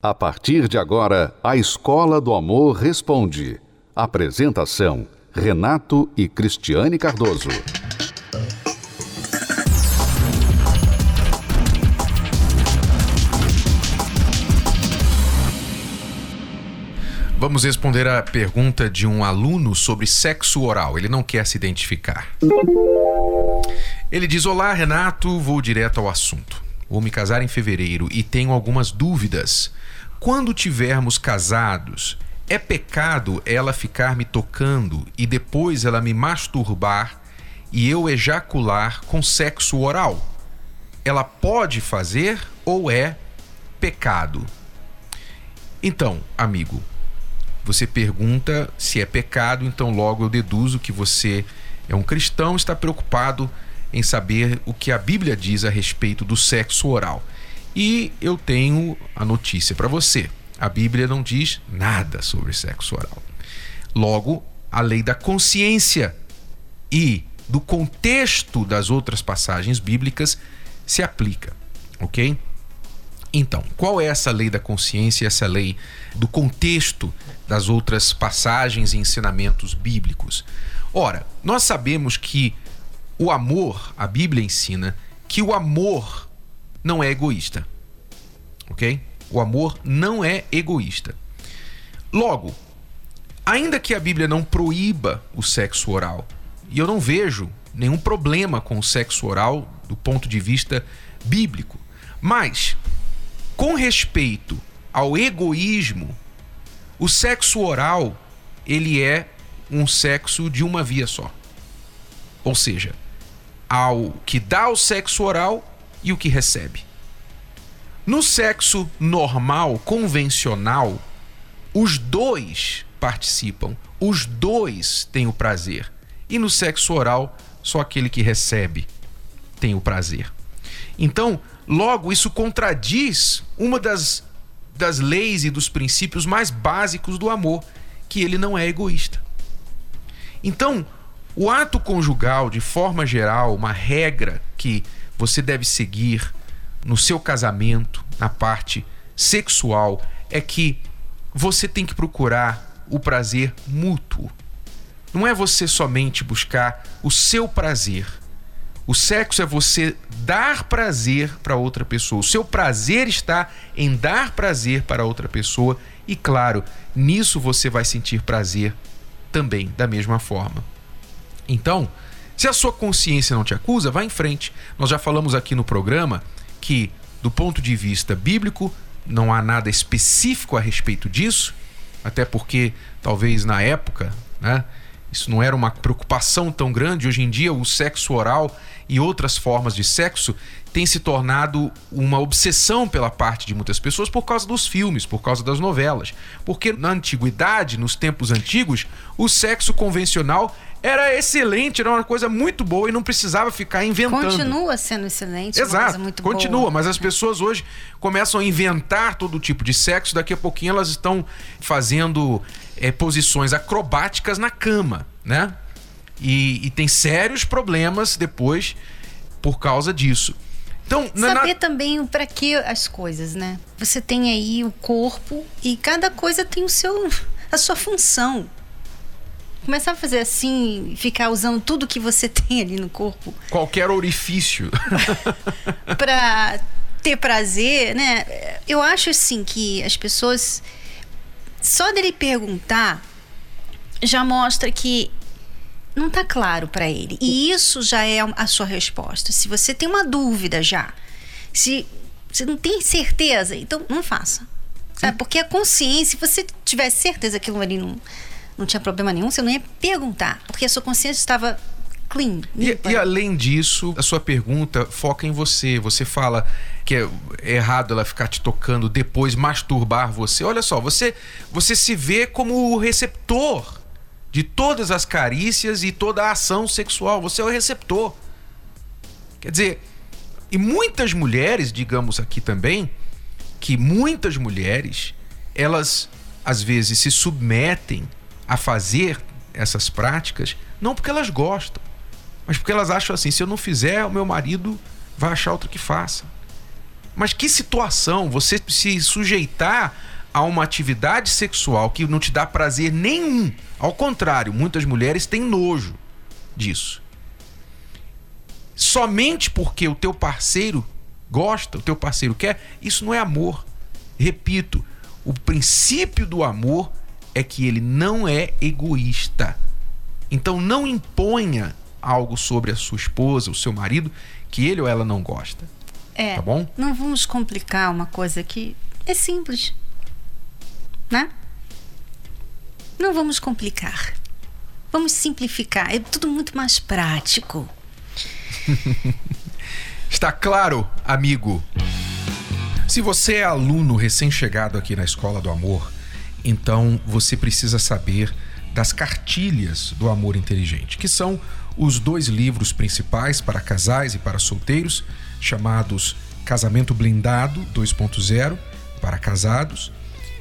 A partir de agora, a Escola do Amor Responde. Apresentação: Renato e Cristiane Cardoso. Vamos responder a pergunta de um aluno sobre sexo oral. Ele não quer se identificar. Ele diz: Olá, Renato, vou direto ao assunto. Vou me casar em fevereiro e tenho algumas dúvidas. Quando tivermos casados, é pecado ela ficar me tocando e depois ela me masturbar e eu ejacular com sexo oral? Ela pode fazer ou é pecado? Então, amigo, você pergunta se é pecado, então logo eu deduzo que você é um cristão, está preocupado em saber o que a Bíblia diz a respeito do sexo oral. E eu tenho a notícia para você: a Bíblia não diz nada sobre sexo oral. Logo, a lei da consciência e do contexto das outras passagens bíblicas se aplica, ok? Então, qual é essa lei da consciência, essa lei do contexto das outras passagens e ensinamentos bíblicos? Ora, nós sabemos que o amor, a Bíblia ensina que o amor não é egoísta. Ok? O amor não é egoísta. Logo, ainda que a Bíblia não proíba o sexo oral, e eu não vejo nenhum problema com o sexo oral do ponto de vista bíblico, mas com respeito ao egoísmo, o sexo oral ele é um sexo de uma via só. Ou seja, ao que dá o sexo oral e o que recebe. No sexo normal, convencional, os dois participam, os dois têm o prazer. E no sexo oral, só aquele que recebe tem o prazer. Então, logo, isso contradiz uma das, das leis e dos princípios mais básicos do amor, que ele não é egoísta. Então, o ato conjugal, de forma geral, uma regra que você deve seguir no seu casamento, na parte sexual, é que você tem que procurar o prazer mútuo. Não é você somente buscar o seu prazer. O sexo é você dar prazer para outra pessoa. O seu prazer está em dar prazer para outra pessoa e, claro, nisso você vai sentir prazer também da mesma forma. Então, se a sua consciência não te acusa, vá em frente. Nós já falamos aqui no programa que, do ponto de vista bíblico, não há nada específico a respeito disso, até porque talvez na época, né, isso não era uma preocupação tão grande. Hoje em dia, o sexo oral e outras formas de sexo tem se tornado uma obsessão pela parte de muitas pessoas por causa dos filmes, por causa das novelas. Porque na antiguidade, nos tempos antigos, o sexo convencional era excelente, era uma coisa muito boa e não precisava ficar inventando. Continua sendo excelente, Exato, muito continua, boa. mas as pessoas hoje começam a inventar todo tipo de sexo, daqui a pouquinho elas estão fazendo é, posições acrobáticas na cama, né? E, e, tem sérios problemas depois por causa disso. Então, saber na... também para que as coisas, né? Você tem aí o corpo e cada coisa tem o seu a sua função começar a fazer assim, ficar usando tudo que você tem ali no corpo. Qualquer orifício. para ter prazer, né? Eu acho assim que as pessoas só dele perguntar já mostra que não tá claro para ele. E isso já é a sua resposta. Se você tem uma dúvida já, se você não tem certeza, então não faça. Sabe? Porque a consciência, se você tivesse certeza que aquilo ali não não tinha problema nenhum, você não ia perguntar, porque a sua consciência estava clean. E, e, além disso, a sua pergunta foca em você. Você fala que é errado ela ficar te tocando, depois masturbar você. Olha só, você, você se vê como o receptor de todas as carícias e toda a ação sexual. Você é o receptor. Quer dizer, e muitas mulheres, digamos aqui também, que muitas mulheres, elas às vezes se submetem a fazer essas práticas, não porque elas gostam, mas porque elas acham assim: se eu não fizer, o meu marido vai achar outro que faça. Mas que situação você se sujeitar a uma atividade sexual que não te dá prazer nenhum. Ao contrário, muitas mulheres têm nojo disso. Somente porque o teu parceiro gosta, o teu parceiro quer, isso não é amor. Repito, o princípio do amor é que ele não é egoísta. Então não imponha algo sobre a sua esposa, o seu marido, que ele ou ela não gosta. É. Tá bom? Não vamos complicar uma coisa que é simples. Né? Não vamos complicar. Vamos simplificar. É tudo muito mais prático. Está claro, amigo? Se você é aluno recém-chegado aqui na Escola do Amor, então você precisa saber das cartilhas do amor inteligente, que são os dois livros principais para casais e para solteiros, chamados Casamento Blindado 2.0 para casados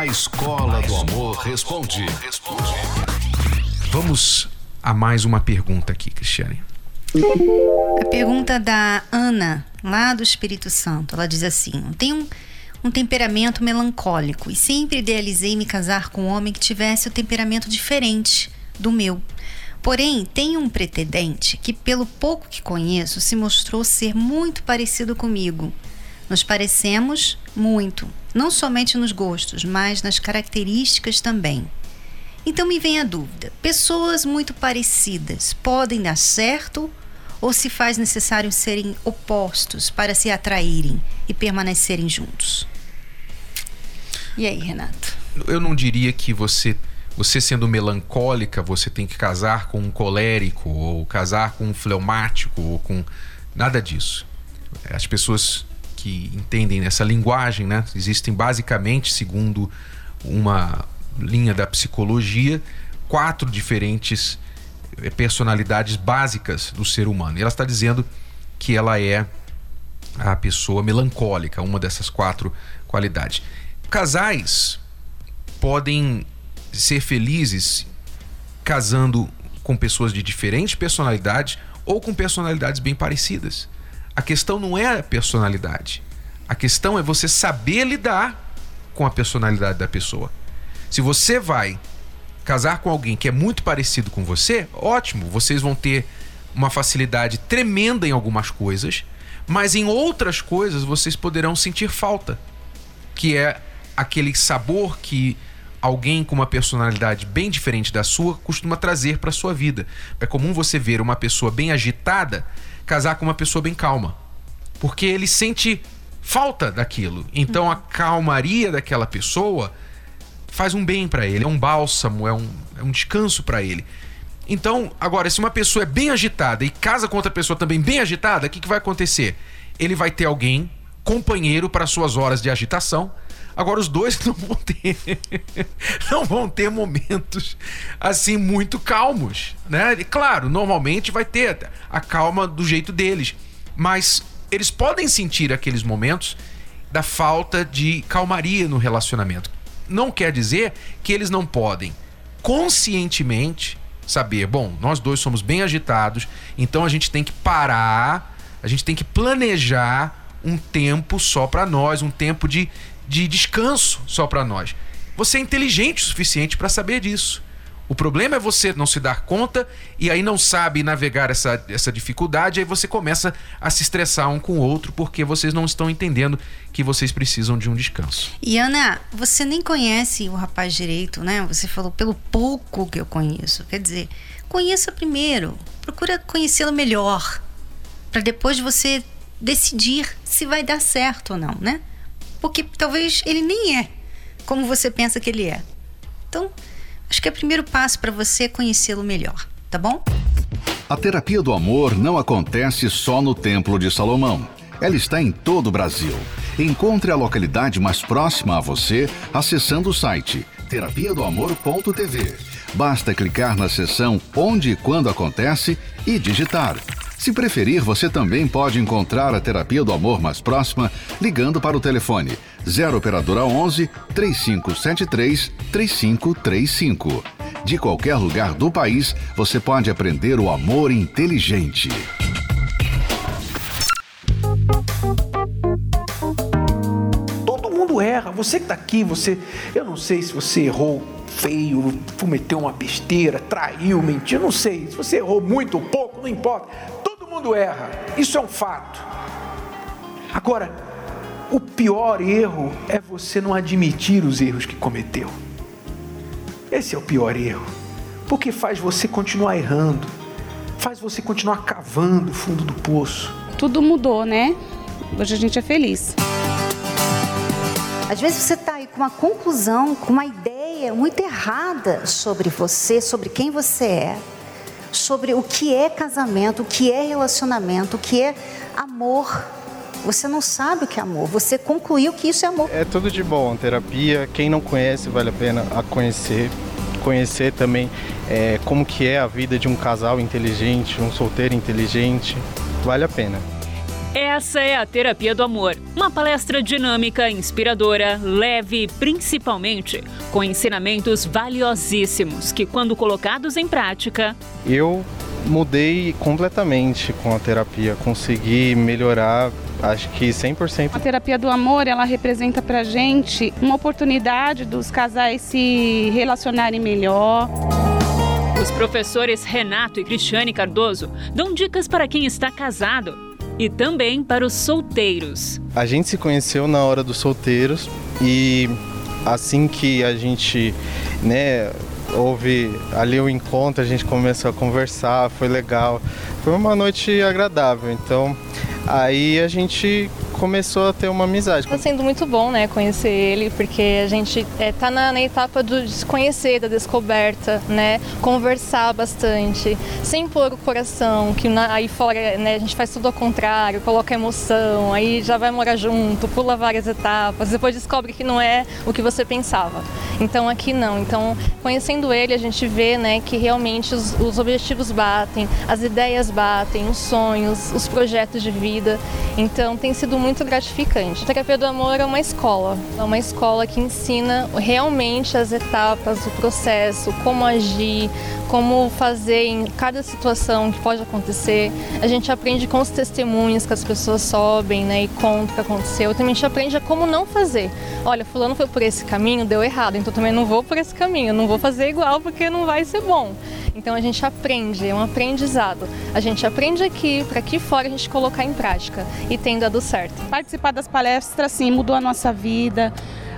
A Escola do Amor Responde. Vamos a mais uma pergunta aqui, Cristiane. A pergunta da Ana, lá do Espírito Santo. Ela diz assim: Tenho um, um temperamento melancólico e sempre idealizei me casar com um homem que tivesse o um temperamento diferente do meu. Porém, tenho um pretendente que, pelo pouco que conheço, se mostrou ser muito parecido comigo. Nos parecemos muito, não somente nos gostos, mas nas características também. Então me vem a dúvida: pessoas muito parecidas podem dar certo ou se faz necessário serem opostos para se atraírem e permanecerem juntos? E aí, Renato? Eu não diria que você você sendo melancólica, você tem que casar com um colérico ou casar com um fleumático ou com nada disso. As pessoas que entendem essa linguagem, né? Existem basicamente, segundo uma linha da psicologia, quatro diferentes eh, personalidades básicas do ser humano. E ela está dizendo que ela é a pessoa melancólica, uma dessas quatro qualidades. Casais podem ser felizes casando com pessoas de diferentes personalidades ou com personalidades bem parecidas. A questão não é a personalidade. A questão é você saber lidar com a personalidade da pessoa. Se você vai casar com alguém que é muito parecido com você, ótimo, vocês vão ter uma facilidade tremenda em algumas coisas, mas em outras coisas vocês poderão sentir falta, que é aquele sabor que alguém com uma personalidade bem diferente da sua costuma trazer para sua vida. É comum você ver uma pessoa bem agitada casar com uma pessoa bem calma. Porque ele sente falta daquilo. Então a calmaria daquela pessoa faz um bem para ele, é um bálsamo, é um, é um descanso para ele. Então, agora, se uma pessoa é bem agitada e casa com outra pessoa também bem agitada, o que, que vai acontecer? Ele vai ter alguém, companheiro para suas horas de agitação. Agora, os dois não vão ter, não vão ter momentos assim muito calmos, né? E, claro, normalmente vai ter a calma do jeito deles, mas eles podem sentir aqueles momentos da falta de calmaria no relacionamento. Não quer dizer que eles não podem conscientemente saber, bom, nós dois somos bem agitados, então a gente tem que parar, a gente tem que planejar um tempo só para nós, um tempo de, de descanso só para nós. Você é inteligente o suficiente para saber disso. O problema é você não se dar conta e aí não sabe navegar essa, essa dificuldade, aí você começa a se estressar um com o outro porque vocês não estão entendendo que vocês precisam de um descanso. E Ana, você nem conhece o rapaz direito, né? Você falou pelo pouco que eu conheço. Quer dizer, conheça primeiro, procura conhecê-lo melhor, para depois você decidir se vai dar certo ou não, né? Porque talvez ele nem é como você pensa que ele é. Então, Acho que é o primeiro passo para você conhecê-lo melhor, tá bom? A terapia do amor não acontece só no Templo de Salomão. Ela está em todo o Brasil. Encontre a localidade mais próxima a você acessando o site terapia do amor.tv. Basta clicar na seção Onde e Quando Acontece e digitar se preferir, você também pode encontrar a terapia do amor mais próxima ligando para o telefone 0 operadora 11 3573 3535. De qualquer lugar do país, você pode aprender o amor inteligente. Todo mundo erra. Você que está aqui, você, eu não sei se você errou feio, cometeu uma besteira, traiu, mentiu, não sei. Se você errou muito ou pouco, não importa mundo erra, isso é um fato. Agora, o pior erro é você não admitir os erros que cometeu. Esse é o pior erro, porque faz você continuar errando, faz você continuar cavando o fundo do poço. Tudo mudou, né? Hoje a gente é feliz. Às vezes você está aí com uma conclusão, com uma ideia muito errada sobre você, sobre quem você é sobre o que é casamento, o que é relacionamento, o que é amor. Você não sabe o que é amor, você concluiu que isso é amor. É tudo de bom, terapia, quem não conhece vale a pena a conhecer. Conhecer também é, como que é a vida de um casal inteligente, um solteiro inteligente, vale a pena. Essa é a Terapia do Amor, uma palestra dinâmica, inspiradora, leve, principalmente com ensinamentos valiosíssimos que, quando colocados em prática, eu mudei completamente com a terapia, consegui melhorar acho que 100%. A terapia do amor, ela representa pra gente uma oportunidade dos casais se relacionarem melhor. Os professores Renato e Cristiane Cardoso dão dicas para quem está casado e também para os solteiros. A gente se conheceu na hora dos solteiros e assim que a gente, né, houve ali o um encontro, a gente começou a conversar, foi legal. Foi uma noite agradável. Então, aí a gente começou a ter uma amizade. Está sendo muito bom, né, conhecer ele, porque a gente é, tá na, na, etapa do desconhecer, da descoberta, né, conversar bastante, sem pôr o coração, que na, aí fora, né, a gente faz tudo ao contrário, coloca emoção, aí já vai morar junto, pula várias etapas, depois descobre que não é o que você pensava. Então aqui não. Então, conhecendo ele, a gente vê, né, que realmente os, os objetivos batem, as ideias batem, os sonhos, os projetos de vida. Então, tem sido muito muito gratificante. A terapia do amor é uma escola, é uma escola que ensina realmente as etapas, o processo, como agir, como fazer em cada situação que pode acontecer. A gente aprende com os testemunhos que as pessoas sobem né, e contam o que aconteceu. Também a gente aprende a como não fazer. Olha, fulano foi por esse caminho, deu errado, então também não vou por esse caminho, não vou fazer igual porque não vai ser bom. Então a gente aprende, é um aprendizado. A gente aprende aqui, para aqui fora a gente colocar em prática e tem dado certo. Participar das palestras, sim, mudou a nossa vida.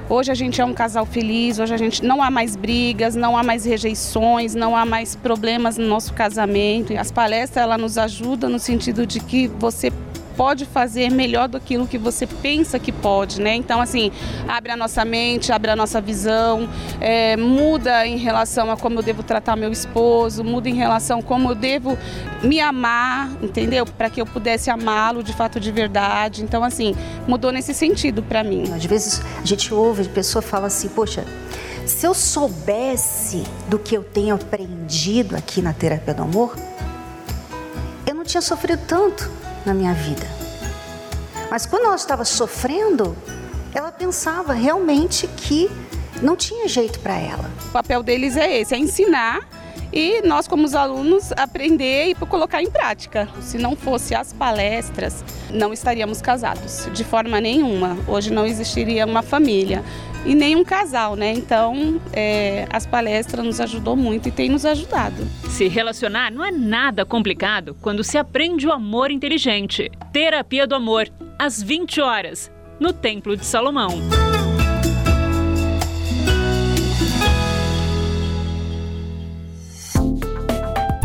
Hoje a gente é um casal feliz, hoje a gente não há mais brigas, não há mais rejeições, não há mais problemas no nosso casamento. As palestras ela nos ajudam no sentido de que você pode fazer melhor do que que você pensa que pode, né? Então, assim, abre a nossa mente, abre a nossa visão, é, muda em relação a como eu devo tratar meu esposo, muda em relação a como eu devo me amar, entendeu? Para que eu pudesse amá-lo de fato de verdade. Então, assim, mudou nesse sentido para mim. Às vezes a gente ouve, a pessoa fala assim, poxa, se eu soubesse do que eu tenho aprendido aqui na terapia do amor, eu não tinha sofrido tanto na minha vida. Mas quando ela estava sofrendo, ela pensava realmente que não tinha jeito para ela. O papel deles é esse, é ensinar e nós, como os alunos, aprender e colocar em prática. Se não fosse as palestras, não estaríamos casados, de forma nenhuma. Hoje não existiria uma família e nem um casal, né? Então, é, as palestras nos ajudou muito e tem nos ajudado. Se relacionar não é nada complicado quando se aprende o amor inteligente. Terapia do Amor, às 20 horas, no Templo de Salomão.